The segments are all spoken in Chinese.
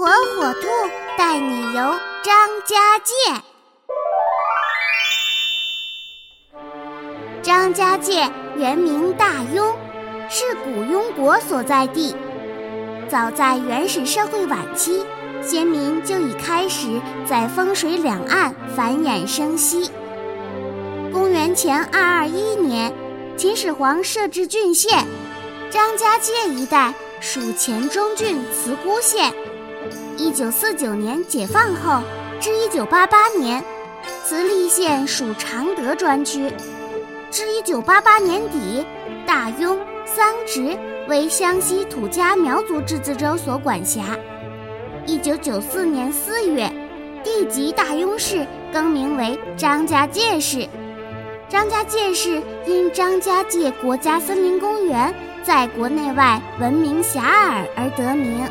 火火兔带你游张家界。张家界原名大庸，是古庸国所在地。早在原始社会晚期，先民就已开始在风水两岸繁衍生息。公元前二二一年，秦始皇设置郡县，张家界一带属黔中郡慈姑县。一九四九年解放后，至一九八八年，慈利县属常德专区。至一九八八年底，大庸、桑植为湘西土家苗族自治州所管辖。一九九四年四月，地级大庸市更名为张家界市。张家界市因张家界国家森林公园在国内外闻名遐迩而得名。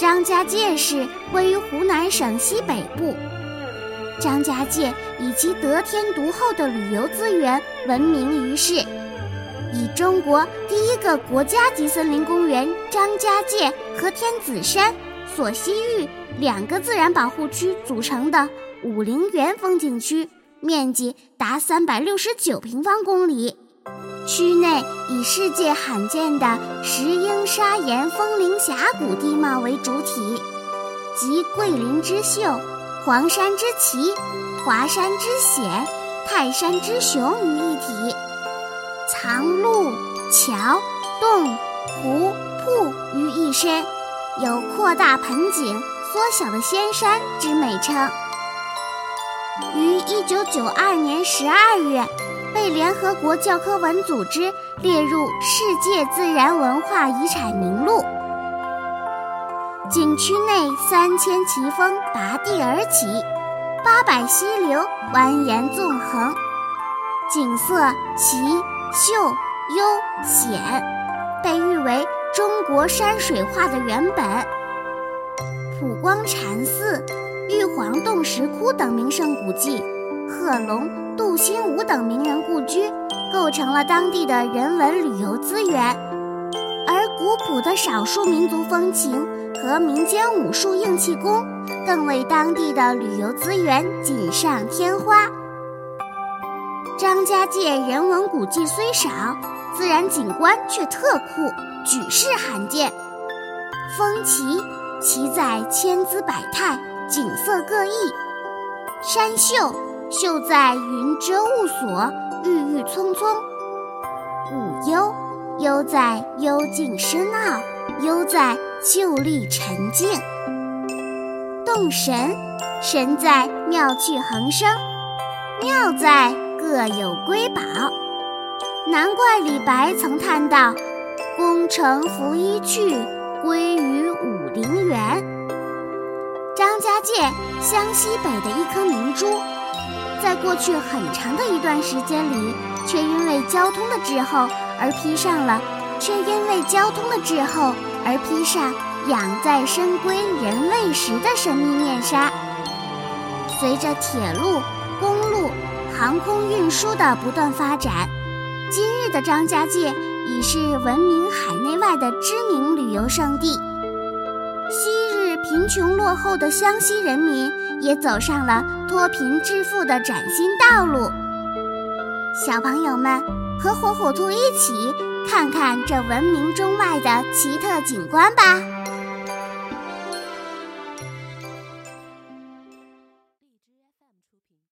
张家界市位于湖南省西北部。张家界以其得天独厚的旅游资源闻名于世，以中国第一个国家级森林公园张家界和天子山锁西峪两个自然保护区组成的武陵源风景区，面积达三百六十九平方公里。区内以世界罕见的石英砂岩风林峡谷地貌为主体，集桂林之秀。黄山之奇，华山之险，泰山之雄于一体，藏路、桥、洞、湖、瀑于一身，有扩大盆景、缩小的仙山之美称。于一九九二年十二月，被联合国教科文组织列入世界自然文化遗产名录。景区内三千奇峰拔地而起，八百溪流蜿蜒纵横，景色奇秀幽险，被誉为中国山水画的原本。普光禅寺、玉皇洞石窟等名胜古迹，贺龙、杜心武等名人故居，构成了当地的人文旅游资源，而古朴的少数民族风情。和民间武术硬气功，更为当地的旅游资源锦上添花。张家界人文古迹虽少，自然景观却特酷，举世罕见。峰奇，奇在千姿百态，景色各异；山秀，秀在云遮雾锁，郁郁葱葱；古幽，幽在幽静深奥，幽在。旧丽沉静，洞神神在妙趣横生，妙在各有瑰宝。难怪李白曾叹道：“功成拂衣去，归于武陵源。”张家界湘西北的一颗明珠，过去很长的一段时间里，却因为交通的滞后而披上了。却因为交通的滞后而披上养在深闺人未识的神秘面纱。随着铁路、公路、航空运输的不断发展，今日的张家界已是闻名海内外的知名旅游胜地。昔日贫穷落后的湘西人民也走上了脱贫致富的崭新道路。小朋友们，和火火兔一起。看看这闻名中外的奇特景观吧。